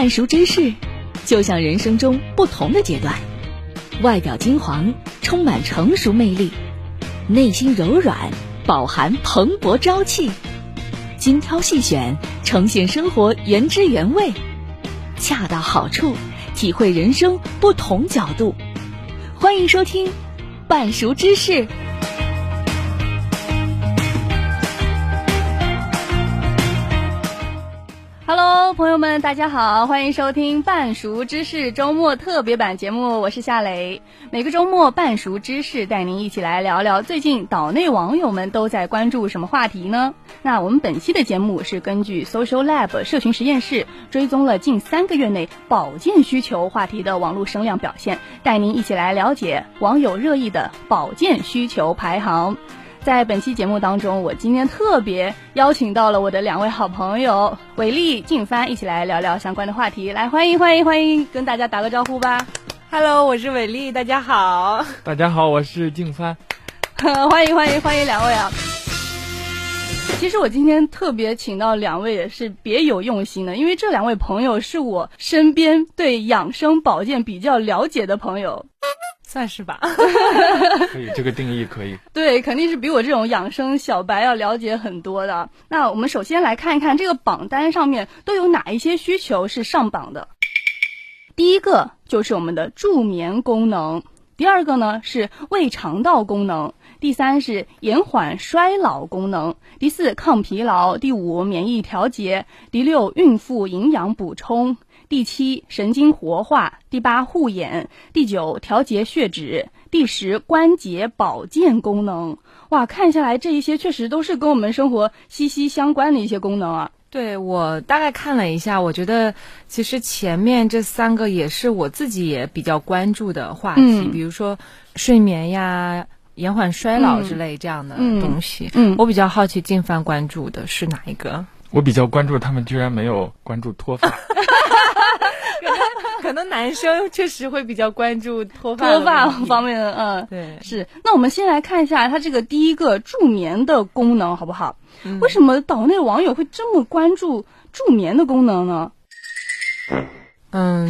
半熟芝士，就像人生中不同的阶段，外表金黄，充满成熟魅力，内心柔软，饱含蓬勃朝气，精挑细选，呈现生活原汁原味，恰到好处，体会人生不同角度。欢迎收听半熟芝士。朋友们，大家好，欢迎收听半熟芝士周末特别版节目，我是夏蕾。每个周末，半熟芝士带您一起来聊聊最近岛内网友们都在关注什么话题呢？那我们本期的节目是根据 Social Lab 社群实验室追踪了近三个月内保健需求话题的网络声量表现，带您一起来了解网友热议的保健需求排行。在本期节目当中，我今天特别邀请到了我的两位好朋友伟丽、静帆，一起来聊聊相关的话题。来，欢迎欢迎欢迎，跟大家打个招呼吧。Hello，我是伟丽，大家好。大家好，我是静帆。欢迎欢迎欢迎两位啊！其实我今天特别请到两位也是别有用心的，因为这两位朋友是我身边对养生保健比较了解的朋友。算是吧，可以，这个定义可以。对，肯定是比我这种养生小白要了解很多的。那我们首先来看一看这个榜单上面都有哪一些需求是上榜的。第一个就是我们的助眠功能，第二个呢是胃肠道功能，第三是延缓衰老功能，第四抗疲劳，第五免疫调节，第六孕妇营养补充。第七，神经活化；第八，护眼；第九，调节血脂；第十，关节保健功能。哇，看下来这一些确实都是跟我们生活息息相关的一些功能啊。对，我大概看了一下，我觉得其实前面这三个也是我自己也比较关注的话题，嗯、比如说睡眠呀、延缓衰老之类这样的东西。嗯，嗯我比较好奇静帆关注的是哪一个？我比较关注他们居然没有关注脱发。可能男生确实会比较关注脱发脱发方面的，嗯，对，是。那我们先来看一下它这个第一个助眠的功能，好不好？嗯、为什么岛内网友会这么关注助眠的功能呢？嗯，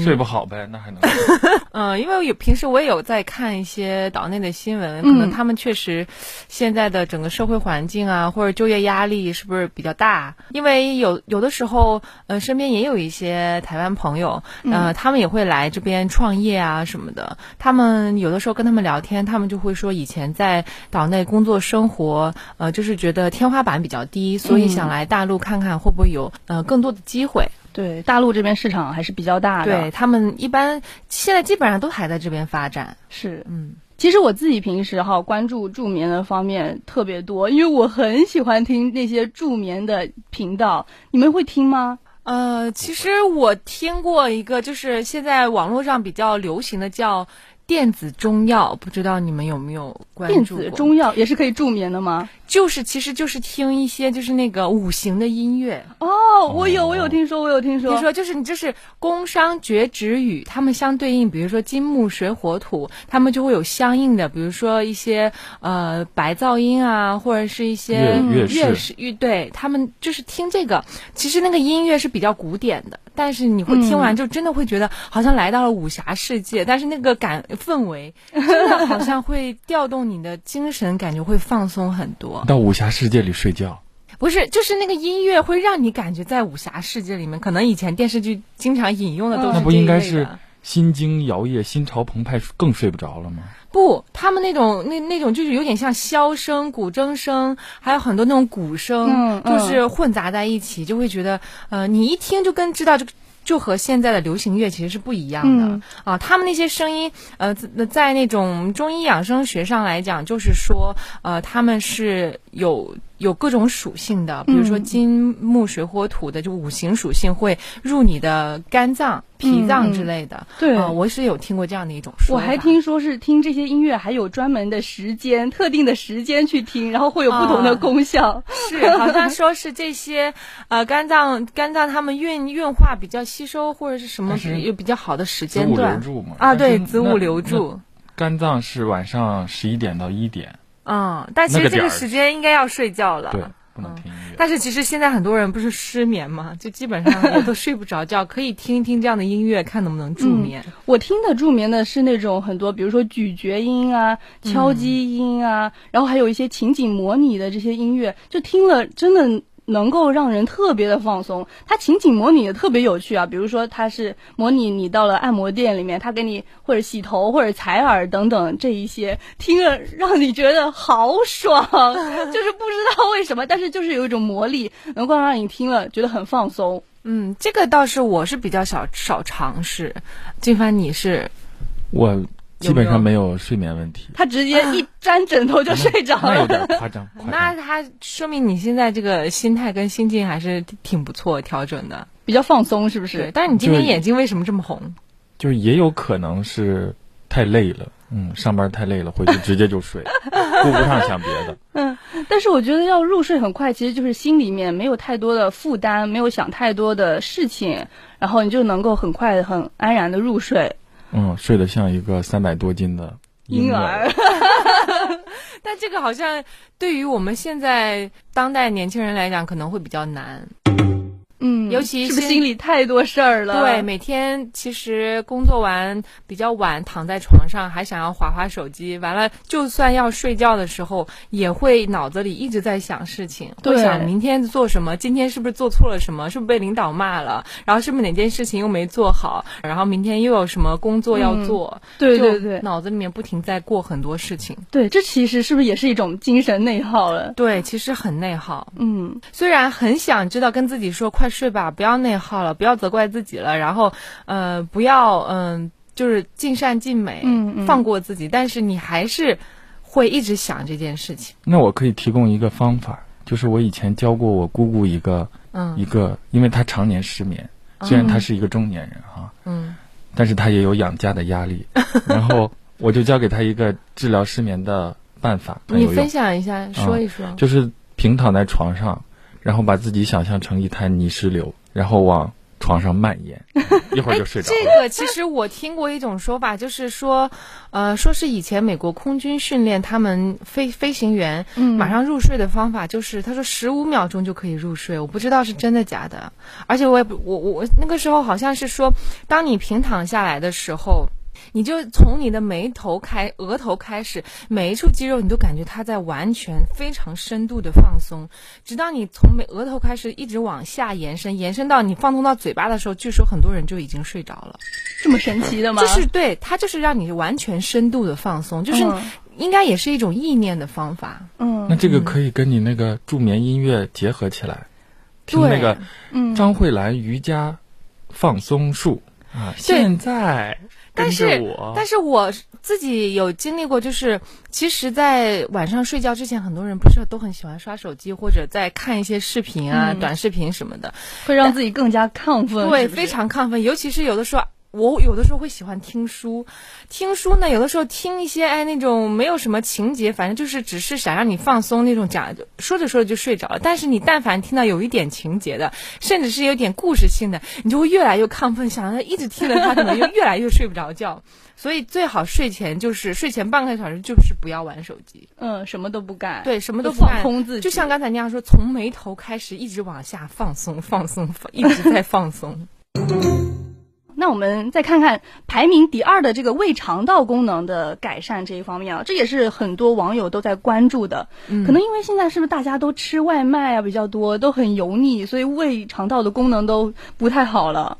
睡不好呗，那还能？嗯，因为有平时我也有在看一些岛内的新闻，可能他们确实现在的整个社会环境啊，或者就业压力是不是比较大？因为有有的时候，呃，身边也有一些台湾朋友，呃，他们也会来这边创业啊什么的。他们有的时候跟他们聊天，他们就会说以前在岛内工作生活，呃，就是觉得天花板比较低，所以想来大陆看看会不会有呃更多的机会。对，大陆这边市场还是比较大的。对，他们一般现在基本上都还在这边发展。是，嗯，其实我自己平时哈关注助眠的方面特别多，因为我很喜欢听那些助眠的频道。你们会听吗？呃，其实我听过一个，就是现在网络上比较流行的叫。电子中药，不知道你们有没有关注过？电子中药也是可以助眠的吗？就是，其实就是听一些就是那个五行的音乐。哦，我有，我有听说，我有听说。听说就是你就是宫商角徵羽，他们相对应，比如说金木水火土，他们就会有相应的，比如说一些呃白噪音啊，或者是一些乐乐师乐，对他们就是听这个。其实那个音乐是比较古典的，但是你会听完就真的会觉得好像来到了武侠世界，嗯、但是那个感。氛围真的好像会调动你的精神，感觉会放松很多。到武侠世界里睡觉？不是，就是那个音乐会让你感觉在武侠世界里面。可能以前电视剧经常引用的都是那不应该是心惊摇曳、心潮澎湃，更睡不着了吗？不，他们那种那那种就是有点像箫声、古筝声，还有很多那种鼓声，就是混杂在一起，就会觉得呃，你一听就跟知道这个。就和现在的流行乐其实是不一样的、嗯、啊，他们那些声音，呃，在那种中医养生学上来讲，就是说，呃，他们是有。有各种属性的，比如说金木水火土的，就五行属性会入你的肝脏、脾脏之类的。嗯、对、呃，我是有听过这样的一种说法。我还听说是听这些音乐还有专门的时间、特定的时间去听，然后会有不同的功效。啊、是，好像说是这些呃肝脏肝脏他们运运化比较吸收或者是什么有比较好的时间段啊，对，子午流注。肝脏是晚上十一点到一点。嗯，但其实这个时间应该要睡觉了。对，不能听音乐。但是其实现在很多人不是失眠嘛，就基本上 也都睡不着觉，可以听一听这样的音乐，看能不能助眠。嗯、我听的助眠的是那种很多，比如说咀嚼音啊、敲击音啊，嗯、然后还有一些情景模拟的这些音乐，就听了真的。能够让人特别的放松，它情景模拟的特别有趣啊。比如说，它是模拟你到了按摩店里面，他给你或者洗头或者采耳等等这一些，听了让你觉得好爽，就是不知道为什么，但是就是有一种魔力，能够让你听了觉得很放松。嗯，这个倒是我是比较少少尝试。金帆，你是？我。基本上没有睡眠问题，他直接一沾枕头就睡着了，那有点夸张。那他说明你现在这个心态跟心境还是挺不错，调整的比较放松，是不是？但是你今天眼睛为什么这么红？就是也有可能是太累了，嗯，上班太累了，回去直接就睡，顾不上想别的。嗯，但是我觉得要入睡很快，其实就是心里面没有太多的负担，没有想太多的事情，然后你就能够很快很安然的入睡。嗯，睡得像一个三百多斤的婴儿，婴儿 但这个好像对于我们现在当代年轻人来讲，可能会比较难。嗯，尤其是不是心里太多事儿了？对，每天其实工作完比较晚，躺在床上还想要划划手机，完了就算要睡觉的时候，也会脑子里一直在想事情，会想明天做什么，今天是不是做错了什么，是不是被领导骂了，然后是不是哪件事情又没做好，然后明天又有什么工作要做，嗯、对对对，脑子里面不停在过很多事情。对，这其实是不是也是一种精神内耗了？对，其实很内耗。嗯，虽然很想知道跟自己说快。睡吧，不要内耗了，不要责怪自己了，然后，呃，不要，嗯、呃，就是尽善尽美，嗯，嗯，放过自己，但是你还是会一直想这件事情。那我可以提供一个方法，就是我以前教过我姑姑一个，嗯，一个，因为她常年失眠，虽然她是一个中年人哈，嗯，但是她也有养家的压力，然后我就教给她一个治疗失眠的办法。你分享一下，说一说，嗯，就是平躺在床上。然后把自己想象成一滩泥石流，然后往床上蔓延，一会儿就睡着了。这个其实我听过一种说法，就是说，呃，说是以前美国空军训练他们飞飞行员马上入睡的方法，就是他说十五秒钟就可以入睡。我不知道是真的假的，而且我也不，我我那个时候好像是说，当你平躺下来的时候。你就从你的眉头开，额头开始，每一处肌肉你都感觉它在完全非常深度的放松，直到你从眉额头开始一直往下延伸，延伸到你放松到嘴巴的时候，据说很多人就已经睡着了。这么神奇的吗？就是对，它就是让你完全深度的放松，就是应该也是一种意念的方法。嗯，那这个可以跟你那个助眠音乐结合起来，嗯、听那个张慧兰瑜伽放松术、嗯、啊，现在。但是，但是我自己有经历过，就是其实，在晚上睡觉之前，很多人不是都很喜欢刷手机或者在看一些视频啊、嗯、短视频什么的，会让自己更加亢奋。对，非常亢奋，尤其是有的时候。我有的时候会喜欢听书，听书呢，有的时候听一些哎那种没有什么情节，反正就是只是想让你放松那种讲，说着说着就睡着了。但是你但凡听到有一点情节的，甚至是有点故事性的，你就会越来越亢奋，想让他一直听着，他可能就越来越睡不着觉。所以最好睡前就是睡前半个小时就是不要玩手机，嗯，什么都不干，对，什么都不放空自己，就像刚才那样说，从眉头开始一直往下放松，放松，一直在放松。那我们再看看排名第二的这个胃肠道功能的改善这一方面啊，这也是很多网友都在关注的。嗯，可能因为现在是不是大家都吃外卖啊比较多，都很油腻，所以胃肠道的功能都不太好了。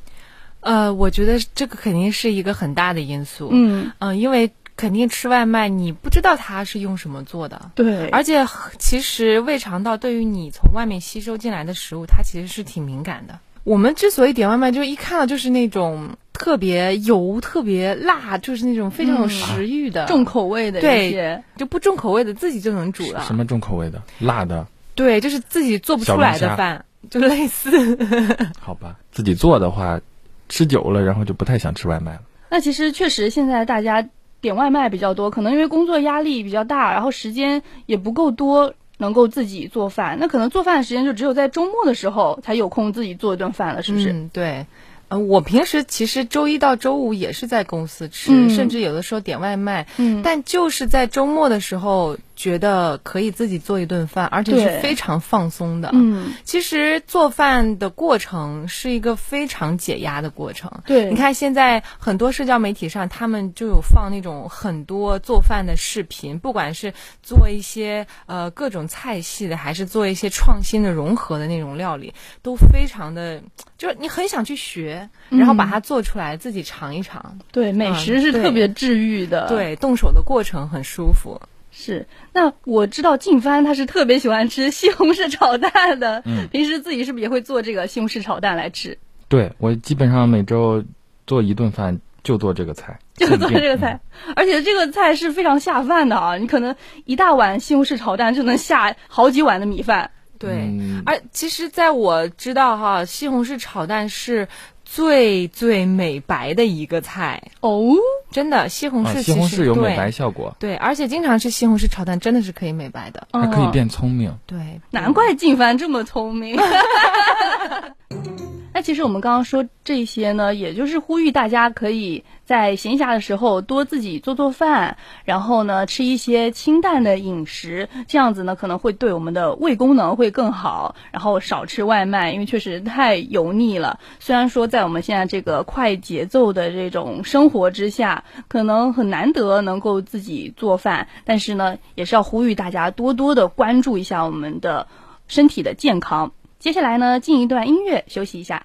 呃，我觉得这个肯定是一个很大的因素。嗯嗯，呃，因为肯定吃外卖，你不知道它是用什么做的。对，而且其实胃肠道对于你从外面吸收进来的食物，它其实是挺敏感的。我们之所以点外卖，就一看到就是那种特别油、特别辣，就是那种非常有食欲的、嗯、重口味的一些，对，就不重口味的自己就能煮了。什么重口味的？辣的？对，就是自己做不出来的饭，就类似。好吧，自己做的话，吃久了，然后就不太想吃外卖了。那其实确实，现在大家点外卖比较多，可能因为工作压力比较大，然后时间也不够多。能够自己做饭，那可能做饭的时间就只有在周末的时候才有空自己做一顿饭了，是不是？嗯，对。呃，我平时其实周一到周五也是在公司吃，嗯，甚至有的时候点外卖。嗯，但就是在周末的时候，觉得可以自己做一顿饭，而且是非常放松的。嗯，其实做饭的过程是一个非常解压的过程。对，你看现在很多社交媒体上，他们就有放那种很多做饭的视频，不管是做一些呃各种菜系的，还是做一些创新的融合的那种料理，都非常的，就是你很想去学，然后把它做出来，嗯、自己尝一尝。对，美食是特别治愈的。嗯、对，对，动手的过程很舒服。是，那我知道静帆他是特别喜欢吃 西红柿炒蛋的。嗯，平时自己是不是也会做这个西红柿炒蛋来吃？对，我基本上每周做一顿饭就做这个菜，就做这个菜，嗯、而且这个菜是非常下饭的啊！你可能一大碗西红柿炒蛋就能下好几碗的米饭。对，嗯、而其实在我知道哈，西红柿炒蛋是。最最美白的一个菜哦，真的西红柿、啊，西红柿有美白效果。对，对，而且经常吃西红柿炒蛋真的是可以美白的，还可以变聪明。对，难怪静帆这么聪明。其实我们刚刚说这些呢，也就是呼吁大家可以在闲暇的时候多自己做做饭，然后呢吃一些清淡的饮食，这样子呢可能会对我们的胃功能会更好。然后少吃外卖，因为确实太油腻了。虽然说在我们现在这个快节奏的这种生活之下，可能很难得能够自己做饭，但是呢也是要呼吁大家多多的关注一下我们的身体的健康。接下来呢，进一段音乐休息一下。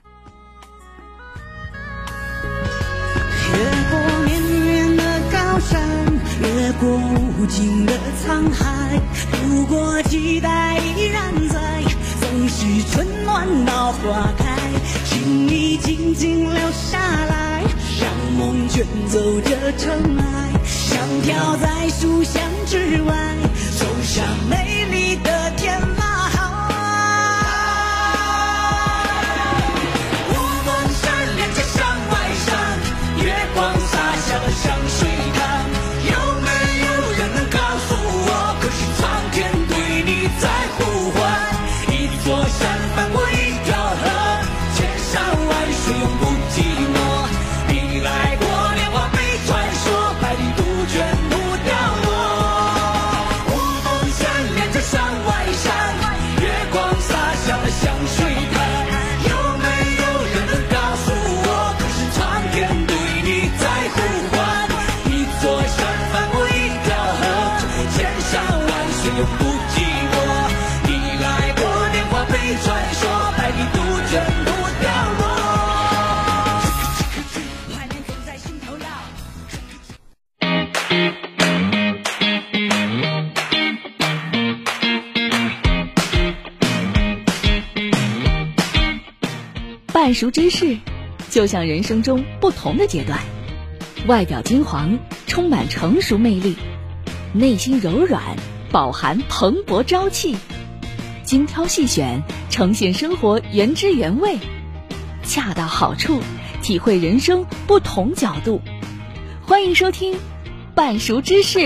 越过绵绵的高山，越过无尽的沧海，如果期待依然在，总是春暖到花开，请你静静留下来，让梦卷走这尘埃，像飘在书香之外，走向美丽的熟知识，就像人生中不同的阶段，外表金黄，充满成熟魅力，内心柔软，饱含蓬勃朝气，精挑细选，呈现生活原汁原味，恰到好处，体会人生不同角度。欢迎收听《半熟知识》。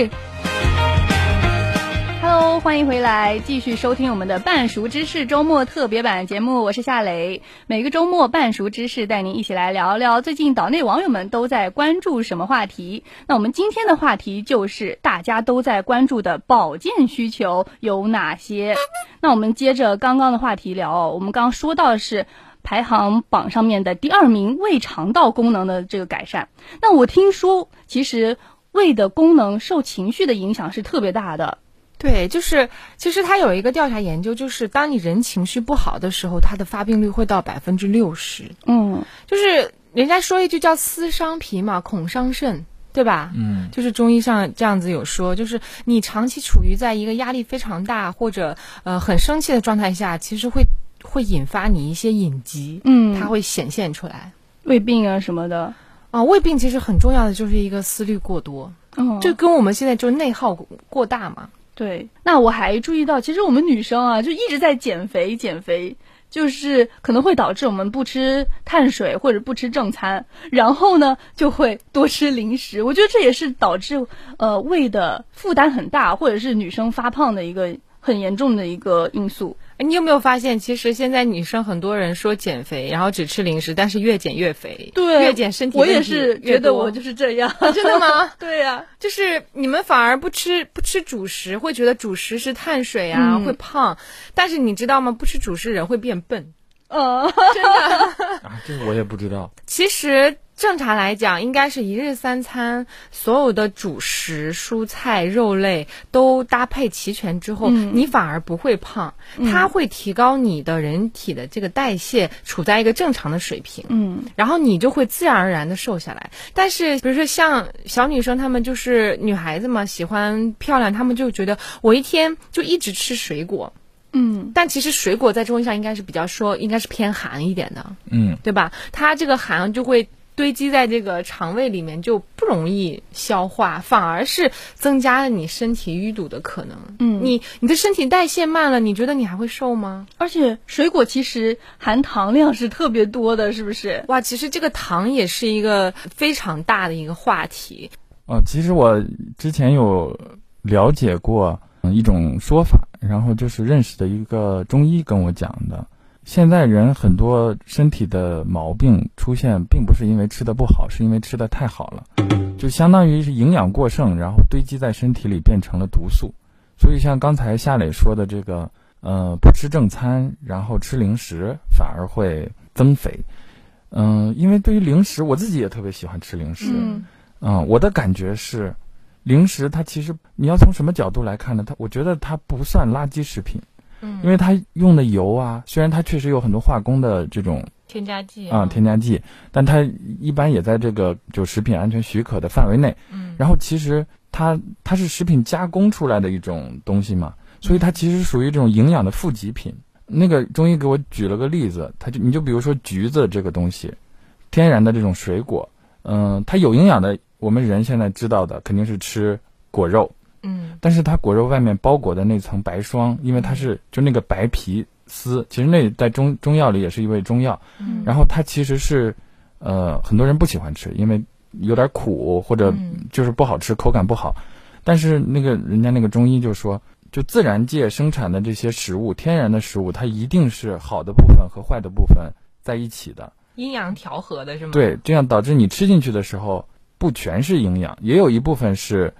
Hello，欢迎回来，继续收听我们的半熟知识周末特别版节目。我是夏蕾，每个周末半熟知识带您一起来聊聊最近岛内网友们都在关注什么话题。那我们今天的话题就是大家都在关注的保健需求有哪些？那我们接着刚刚的话题聊，我们刚刚说到是排行榜上面的第二名胃肠道功能的这个改善。那我听说，其实胃的功能受情绪的影响是特别大的。对，就是其实他有一个调查研究，就是当你人情绪不好的时候，它的发病率会到百分之六十。嗯，就是人家说一句叫“思伤脾”嘛，恐伤肾，对吧？嗯，就是中医上这样子有说，就是你长期处于在一个压力非常大或者呃很生气的状态下，其实会会引发你一些隐疾，嗯，它会显现出来，胃病啊什么的。啊，胃病其实很重要的就是一个思虑过多，嗯，这跟我们现在就是内耗过大嘛。对，那我还注意到，其实我们女生啊，就一直在减肥，减肥就是可能会导致我们不吃碳水或者不吃正餐，然后呢就会多吃零食。我觉得这也是导致呃胃的负担很大，或者是女生发胖的一个很严重的一个因素。你有没有发现，其实现在女生很多人说减肥，然后只吃零食，但是越减越肥，对，越减身体。我也是觉得我就是这样，真的吗？对呀、啊，就是你们反而不吃不吃主食，会觉得主食是碳水啊，嗯、会胖。但是你知道吗？不吃主食人会变笨。呃，真的 啊，这个我也不知道。其实正常来讲，应该是一日三餐，所有的主食、蔬菜、肉类都搭配齐全之后，嗯、你反而不会胖，它会提高你的人体的这个代谢，处在一个正常的水平。嗯，然后你就会自然而然的瘦下来。但是，比如说像小女生，她们就是女孩子嘛，喜欢漂亮，她们就觉得我一天就一直吃水果。嗯，但其实水果在中医上应该是比较说，应该是偏寒一点的，嗯，对吧？它这个寒就会堆积在这个肠胃里面，就不容易消化，反而是增加了你身体淤堵的可能。嗯，你你的身体代谢慢了，你觉得你还会瘦吗？而且水果其实含糖量是特别多的，是不是？哇，其实这个糖也是一个非常大的一个话题。哦，其实我之前有了解过。嗯，一种说法，然后就是认识的一个中医跟我讲的。现在人很多身体的毛病出现，并不是因为吃的不好，是因为吃的太好了，就相当于是营养过剩，然后堆积在身体里变成了毒素。所以像刚才夏磊说的这个，呃，不吃正餐，然后吃零食，反而会增肥。嗯、呃，因为对于零食，我自己也特别喜欢吃零食。嗯、呃，我的感觉是。零食它其实你要从什么角度来看呢？它我觉得它不算垃圾食品，嗯，因为它用的油啊，虽然它确实有很多化工的这种添加剂啊，啊，添加剂，但它一般也在这个就食品安全许可的范围内，嗯，然后其实它它是食品加工出来的一种东西嘛，所以它其实属于这种营养的负极品。那个中医给我举了个例子，他就你就比如说橘子这个东西，天然的这种水果，嗯、呃，它有营养的。我们人现在知道的肯定是吃果肉，嗯，但是它果肉外面包裹的那层白霜，因为它是就那个白皮丝，其实那在中中药里也是一味中药，嗯，然后它其实是，呃，很多人不喜欢吃，因为有点苦或者就是不好吃，口感不好，但是那个人家那个中医就说，就自然界生产的这些食物，天然的食物，它一定是好的部分和坏的部分在一起的，阴阳调和的是吗？对，这样导致你吃进去的时候。不全是营养，也有一部分是，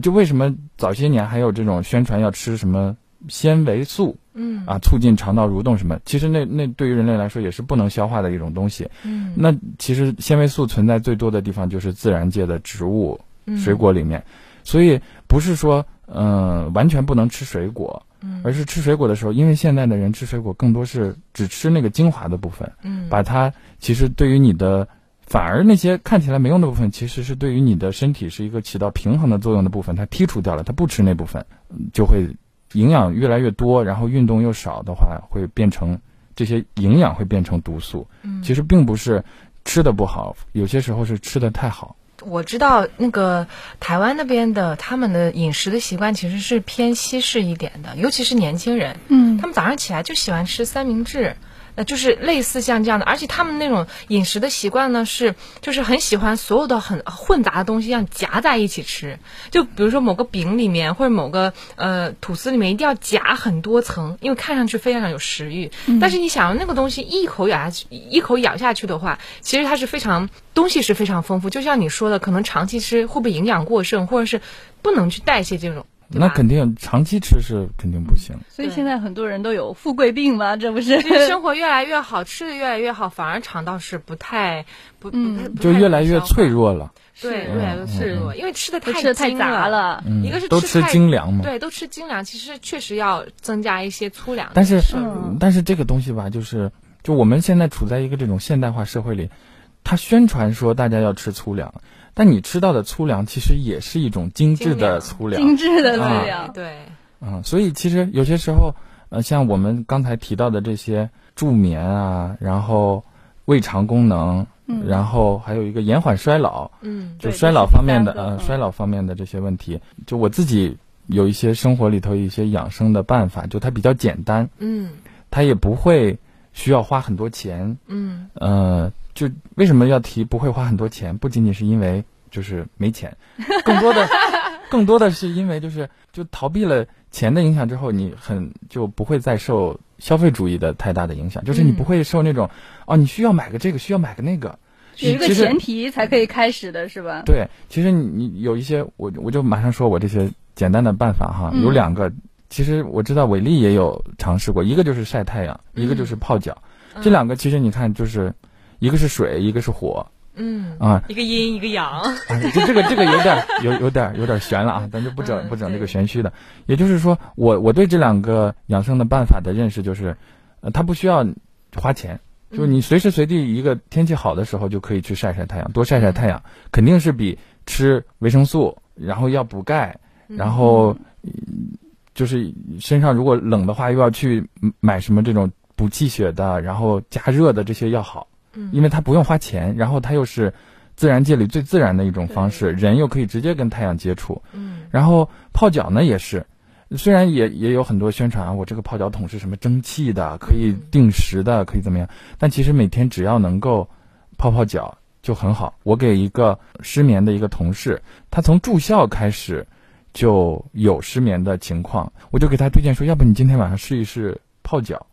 就为什么早些年还有这种宣传要吃什么纤维素，嗯啊，促进肠道蠕动什么？其实那那对于人类来说也是不能消化的一种东西。嗯，那其实纤维素存在最多的地方就是自然界的植物、水果里面，嗯、所以不是说嗯、呃、完全不能吃水果，嗯，而是吃水果的时候，因为现在的人吃水果更多是只吃那个精华的部分，嗯，把它其实对于你的。反而那些看起来没用的部分，其实是对于你的身体是一个起到平衡的作用的部分，它剔除掉了，它不吃那部分，就会营养越来越多，然后运动又少的话，会变成这些营养会变成毒素。嗯，其实并不是吃的不好，有些时候是吃的太好。我知道那个台湾那边的他们的饮食的习惯其实是偏西式一点的，尤其是年轻人，嗯，他们早上起来就喜欢吃三明治。呃，就是类似像这样的，而且他们那种饮食的习惯呢，是就是很喜欢所有的很混杂的东西，要夹在一起吃。就比如说某个饼里面或者某个呃吐司里面，一定要夹很多层，因为看上去非常有食欲。嗯、但是你想那个东西一口咬下去，一口咬下去的话，其实它是非常东西是非常丰富。就像你说的，可能长期吃会不会营养过剩，或者是不能去代谢这种。那肯定长期吃是肯定不行，所以现在很多人都有富贵病嘛，这不是？生活越来越好，吃的越来越好，反而肠道是不太不，嗯，就越来越脆弱了。对，越来越脆弱，因为吃的太吃太杂了。一个是都吃精粮嘛，对，都吃精粮，其实确实要增加一些粗粮。但是，但是这个东西吧，就是就我们现在处在一个这种现代化社会里，他宣传说大家要吃粗粮。但你吃到的粗粮其实也是一种精致的粗粮，精致的粗粮，啊、对，嗯，所以其实有些时候，呃，像我们刚才提到的这些助眠啊，然后胃肠功能，嗯，然后还有一个延缓衰老，嗯，就衰老方面的，呃，衰老方面的这些问题，就我自己有一些生活里头一些养生的办法，就它比较简单，嗯，它也不会需要花很多钱，嗯，呃。就为什么要提不会花很多钱？不仅仅是因为就是没钱，更多的，更多的是因为就是就逃避了钱的影响之后，你很就不会再受消费主义的太大的影响，就是你不会受那种、嗯、哦，你需要买个这个，需要买个那个，有一个前提才可以开始的是吧？对，其实你你有一些，我我就马上说我这些简单的办法哈，有两个，嗯、其实我知道伟丽也有尝试过，一个就是晒太阳，一个就是泡脚，嗯、这两个其实你看就是一个是水，一个是火。嗯啊，一个阴一个阳，啊，这这个这个有点有有点有点玄了啊，咱就不整不整这个玄虚的。也就是说，我我对这两个养生的办法的认识就是，呃，它不需要花钱，就是你随时随地一个天气好的时候就可以去晒晒太阳，多晒晒太阳，肯定是比吃维生素，然后要补钙，然后就是身上如果冷的话又要去买什么这种补气血的，然后加热的这些要好。因为它不用花钱，然后它又是自然界里最自然的一种方式，人又可以直接跟太阳接触。嗯，然后泡脚呢也是，虽然也也有很多宣传啊，我这个泡脚桶是什么蒸汽的，可以定时的，可以怎么样？但其实每天只要能够泡泡脚就很好。我给一个失眠的一个同事，他从住校开始就有失眠的情况，我就给他推荐说，要不你今天晚上试一试泡脚。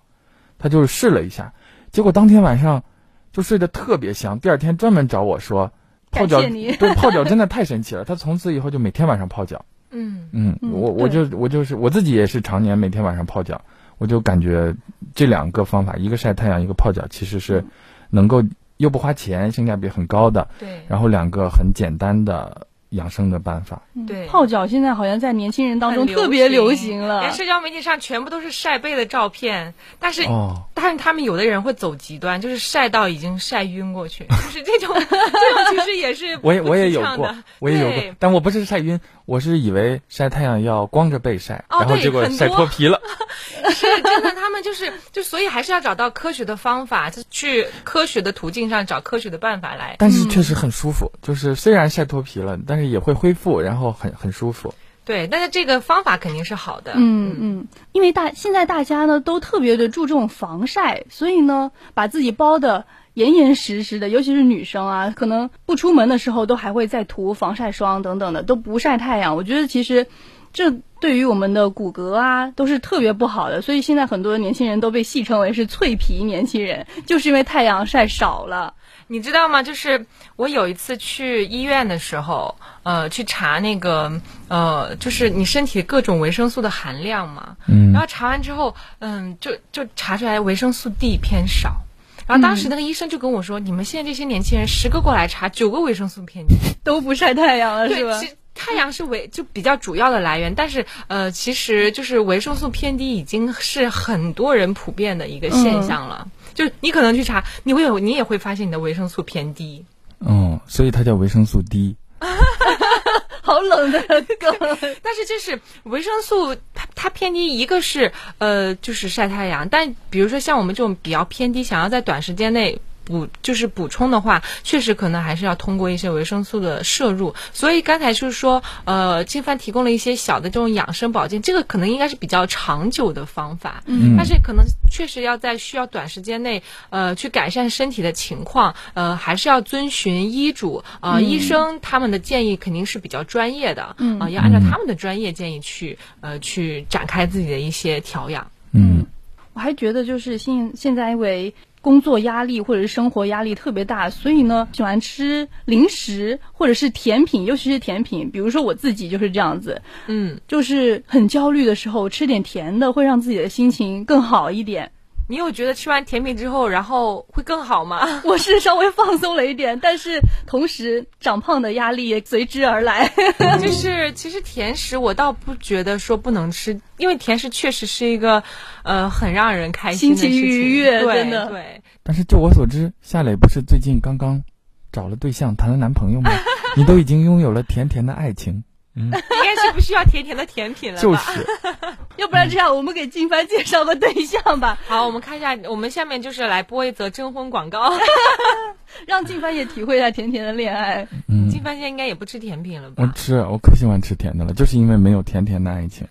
他就试了一下，结果当天晚上。就睡得特别香，第二天专门找我说，泡脚对泡脚真的太神奇了。他从此以后就每天晚上泡脚。嗯嗯，我我就我就是我自己也是常年每天晚上泡脚，我就感觉这两个方法，一个晒太阳，一个泡脚，其实是能够又不花钱，性价比很高的。对，然后两个很简单的。养生的办法，对，泡脚现在好像在年轻人当中特别流行了，连社交媒体上全部都是晒背的照片。但是，哦、但是他们有的人会走极端，就是晒到已经晒晕过去，就是这种，这种其实也是我也我也有过，我也有过，但我不是晒晕，我是以为晒太阳要光着背晒，哦、然后结果晒脱皮了。是真的，他们就是就所以还是要找到科学的方法，就去科学的途径上找科学的办法来。但是确实很舒服，嗯、就是虽然晒脱皮了，但是。也会恢复，然后很很舒服。对，但是这个方法肯定是好的。嗯嗯，因为大现在大家呢都特别的注重防晒，所以呢把自己包得严严实实的，尤其是女生啊，可能不出门的时候都还会再涂防晒霜等等的，都不晒太阳。我觉得其实这对于我们的骨骼啊都是特别不好的，所以现在很多年轻人都被戏称为是脆皮年轻人，就是因为太阳晒少了。你知道吗？就是我有一次去医院的时候，呃，去查那个，呃，就是你身体各种维生素的含量嘛。嗯。然后查完之后，嗯，就就查出来维生素 D 偏少。然后当时那个医生就跟我说：“嗯、你们现在这些年轻人，十个过来查，九个维生素偏低，都不晒太阳了，是吧？”太阳是维就比较主要的来源，但是呃，其实就是维生素偏低已经是很多人普遍的一个现象了。嗯、就是你可能去查，你会有你也会发现你的维生素偏低。嗯，所以它叫维生素 D。好冷的 梗。但是就是维生素它偏低，一个是呃就是晒太阳，但比如说像我们这种比较偏低，想要在短时间内。补就是补充的话，确实可能还是要通过一些维生素的摄入。所以刚才就是说，呃，金帆提供了一些小的这种养生保健，这个可能应该是比较长久的方法。嗯，但是可能确实要在需要短时间内，呃，去改善身体的情况，呃，还是要遵循医嘱。呃，嗯、医生他们的建议肯定是比较专业的。嗯，啊、呃，要按照他们的专业建议去，呃，去展开自己的一些调养。嗯，我还觉得就是现现在因为。工作压力或者是生活压力特别大，所以呢，喜欢吃零食或者是甜品，尤其是甜品。比如说我自己就是这样子，嗯，就是很焦虑的时候吃点甜的，会让自己的心情更好一点。你有觉得吃完甜品之后，然后会更好吗？我是稍微放松了一点，但是同时长胖的压力也随之而来。就是其实甜食我倒不觉得说不能吃，因为甜食确实是一个呃很让人开心的事情，心情愉悦，对真的对。但是就我所知，夏磊不是最近刚刚找了对象，谈了男朋友吗？你都已经拥有了甜甜的爱情。嗯，应该是不需要甜甜的甜品了吧？就是，要不然这样，我们给金帆介绍个对象吧。好，我们看一下，我们下面就是来播一则征婚广告，让金帆也体会一下甜甜的恋爱。嗯，金帆现在应该也不吃甜品了吧？我吃，我可喜欢吃甜的了，就是因为没有甜甜的爱情。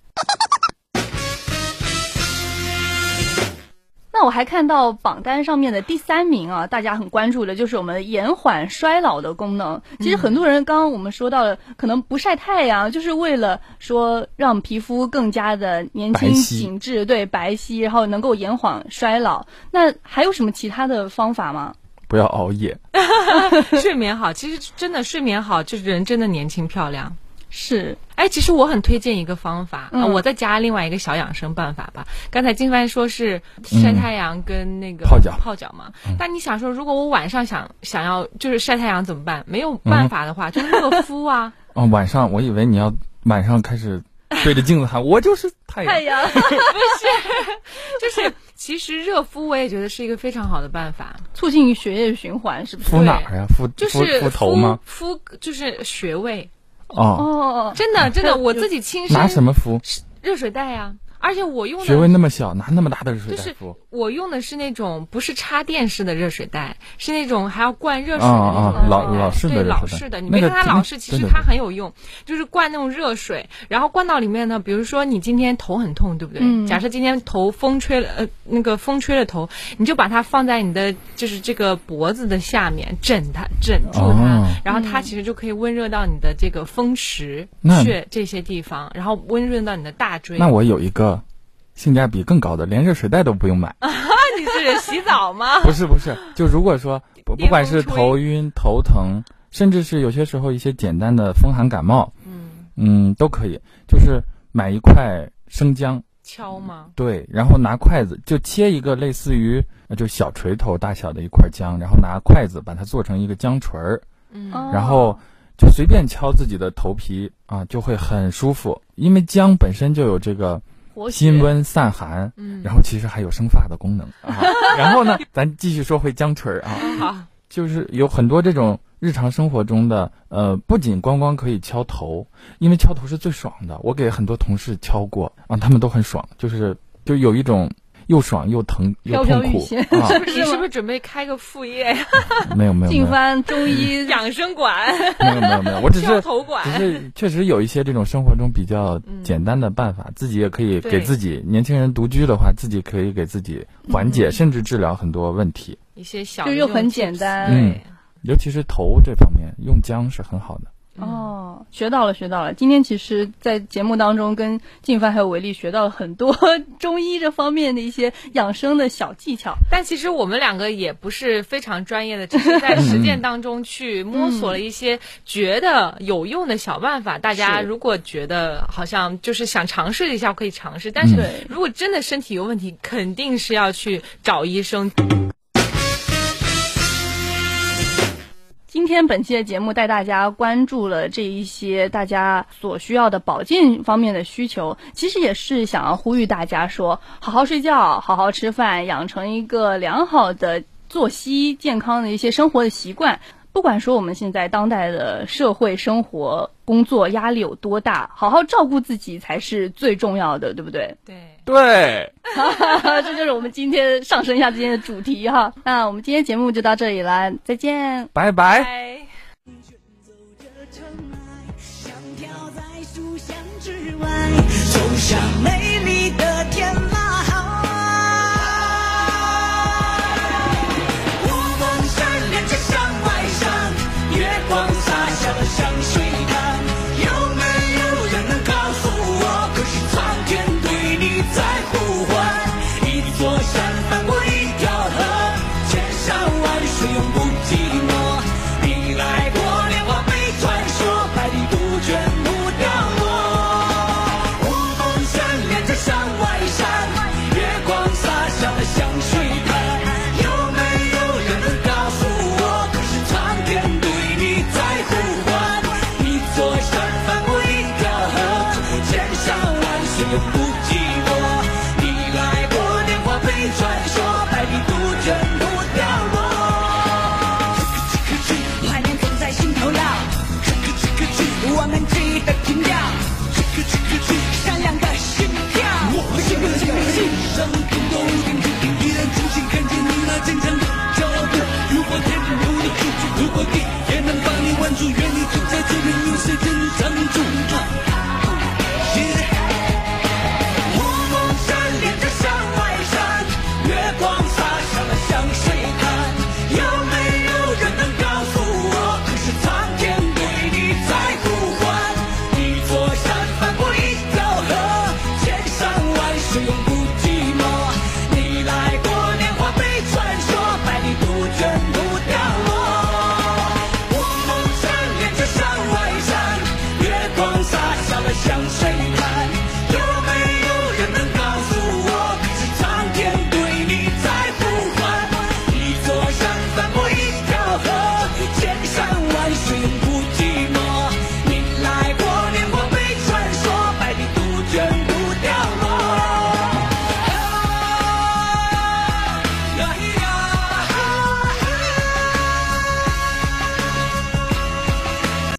那我还看到榜单上面的第三名啊，大家很关注的就是我们延缓衰老的功能。其实很多人刚刚我们说到了，可能不晒太阳，就是为了说让皮肤更加的年轻紧致，对，白皙，然后能够延缓衰老。那还有什么其他的方法吗？不要熬夜，睡眠好，其实真的睡眠好，就是人真的年轻漂亮。是，哎，其实我很推荐一个方法，嗯啊、我再加另外一个小养生办法吧。刚才金帆说是晒太阳跟那个泡脚泡脚嘛，但你想说，如果我晚上想想要就是晒太阳怎么办？没有办法的话，嗯、就热敷啊。哦，晚上我以为你要晚上开始对着镜子喊，我就是太阳。太阳 不是，就是其实热敷我也觉得是一个非常好的办法，促进血液循环，是不是？敷哪儿呀？敷就是敷头吗？敷就是穴位。哦哦，真的真的，我自己亲身拿什么敷？热水袋呀、啊。而且我用的穴位那么小，拿那么大的热水袋敷。就是我用的是那种不是插电式的热水袋，是那种还要灌热水的那种、啊啊、老老式的对老式的。你别看它老式，其实它很有用，就是灌那种热水，然后灌到里面呢。比如说你今天头很痛，对不对？嗯、假设今天头风吹了，呃，那个风吹了头，你就把它放在你的就是这个脖子的下面，枕它枕住它，哦、然后它其实就可以温热到你的这个风池穴这些地方，然后温润到你的大椎。那我有一个。性价比更高的，连热水袋都不用买。啊，你是洗澡吗？不是不是，就如果说不不管是头晕头疼，甚至是有些时候一些简单的风寒感冒，嗯嗯，都可以，就是买一块生姜，敲吗？对，然后拿筷子就切一个类似于就小锤头大小的一块姜，然后拿筷子把它做成一个姜锤儿，嗯，然后就随便敲自己的头皮啊，就会很舒服，因为姜本身就有这个。辛温散寒，嗯，然后其实还有生发的功能啊。然后呢，咱继续说回姜锤儿啊，就是有很多这种日常生活中的，呃，不仅光光可以敲头，因为敲头是最爽的。我给很多同事敲过啊，他们都很爽，就是就有一种。又爽又疼又痛苦，飘飘啊、你是不是准备开个副业呀？没有没有，进翻中医。养生馆。没有没有没有，我只是头馆。只是确实有一些这种生活中比较简单的办法，嗯、自己也可以给自己。年轻人独居的话，自己可以给自己缓解，嗯、甚至治疗很多问题。一些小就又很简单，嗯，尤其是头这方面，用姜是很好的。哦，学到了，学到了。今天其实，在节目当中，跟静帆还有维丽学到了很多中医这方面的一些养生的小技巧。但其实我们两个也不是非常专业的，只是在实践当中去摸索了一些觉得有用的小办法。嗯、大家如果觉得好像就是想尝试一下，可以尝试。但是如果真的身体有问题，肯定是要去找医生。今今天本期的节目带大家关注了这一些大家所需要的保健方面的需求，其实也是想要呼吁大家说，好好睡觉，好好吃饭，养成一个良好的作息、健康的一些生活的习惯。不管说我们现在当代的社会生活、工作压力有多大，好好照顾自己才是最重要的，对不对？对对，这就是我们今天上升一下今天的主题哈。那我们今天节目就到这里了，再见，拜拜。永不。